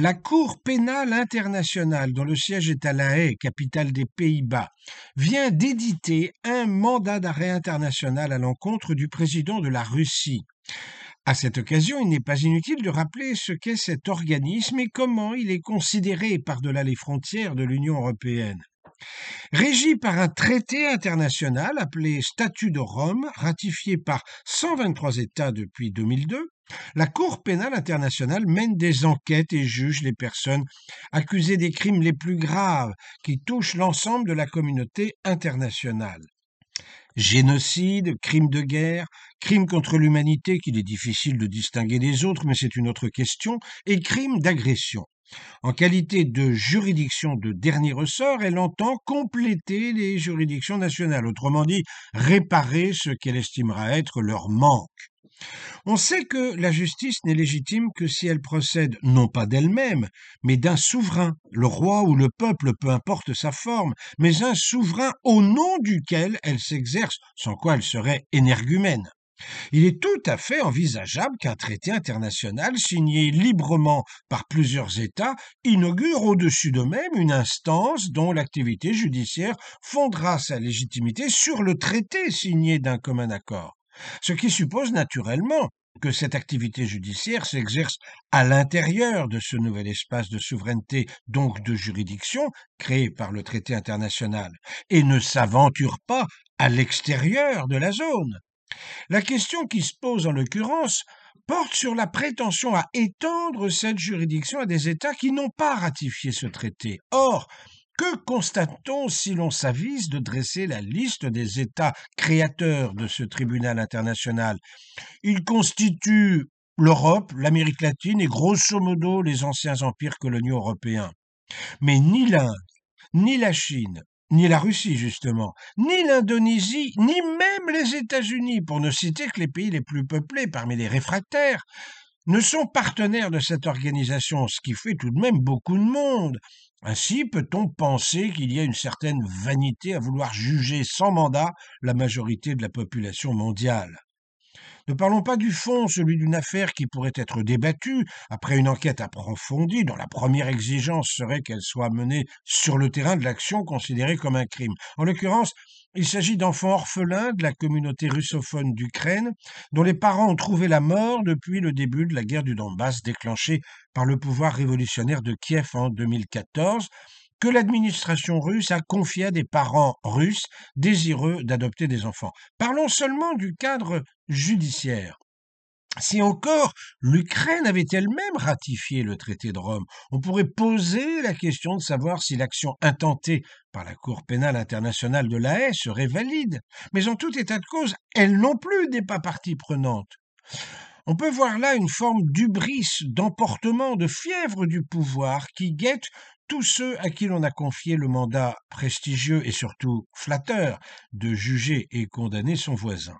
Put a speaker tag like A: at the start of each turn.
A: La Cour pénale internationale, dont le siège est à La Haye, capitale des Pays-Bas, vient d'éditer un mandat d'arrêt international à l'encontre du président de la Russie. À cette occasion, il n'est pas inutile de rappeler ce qu'est cet organisme et comment il est considéré par-delà les frontières de l'Union européenne. Régi par un traité international appelé Statut de Rome, ratifié par 123 États depuis 2002, la Cour pénale internationale mène des enquêtes et juge les personnes accusées des crimes les plus graves qui touchent l'ensemble de la communauté internationale. Génocide, crimes de guerre, crimes contre l'humanité qu'il est difficile de distinguer des autres, mais c'est une autre question, et crimes d'agression. En qualité de juridiction de dernier ressort, elle entend compléter les juridictions nationales, autrement dit, réparer ce qu'elle estimera être leur manque. On sait que la justice n'est légitime que si elle procède non pas d'elle-même, mais d'un souverain, le roi ou le peuple, peu importe sa forme, mais un souverain au nom duquel elle s'exerce, sans quoi elle serait énergumène. Il est tout à fait envisageable qu'un traité international signé librement par plusieurs États inaugure au-dessus d'eux-mêmes une instance dont l'activité judiciaire fondera sa légitimité sur le traité signé d'un commun accord. Ce qui suppose naturellement que cette activité judiciaire s'exerce à l'intérieur de ce nouvel espace de souveraineté, donc de juridiction, créé par le traité international, et ne s'aventure pas à l'extérieur de la zone. La question qui se pose en l'occurrence porte sur la prétention à étendre cette juridiction à des États qui n'ont pas ratifié ce traité. Or, que constate-t-on si l'on s'avise de dresser la liste des États créateurs de ce tribunal international? Il constitue l'Europe, l'Amérique latine et grosso modo les anciens empires coloniaux européens. Mais ni l'Inde, ni la Chine, ni la Russie justement, ni l'Indonésie, ni même les États-Unis, pour ne citer que les pays les plus peuplés parmi les réfractaires, ne sont partenaires de cette organisation, ce qui fait tout de même beaucoup de monde. Ainsi peut-on penser qu'il y a une certaine vanité à vouloir juger sans mandat la majorité de la population mondiale? Ne parlons pas du fond, celui d'une affaire qui pourrait être débattue après une enquête approfondie dont la première exigence serait qu'elle soit menée sur le terrain de l'action considérée comme un crime. En l'occurrence, il s'agit d'enfants orphelins de la communauté russophone d'Ukraine, dont les parents ont trouvé la mort depuis le début de la guerre du Donbass déclenchée par le pouvoir révolutionnaire de Kiev en 2014, que l'administration russe a confié à des parents russes désireux d'adopter des enfants. Parlons seulement du cadre judiciaire. Si encore l'Ukraine avait elle-même ratifié le traité de Rome, on pourrait poser la question de savoir si l'action intentée par la Cour pénale internationale de la Haye serait valide. Mais en tout état de cause, elle non plus n'est pas partie prenante. On peut voir là une forme d'ubris, d'emportement, de fièvre du pouvoir qui guette tous ceux à qui l'on a confié le mandat prestigieux et surtout flatteur de juger et condamner son voisin.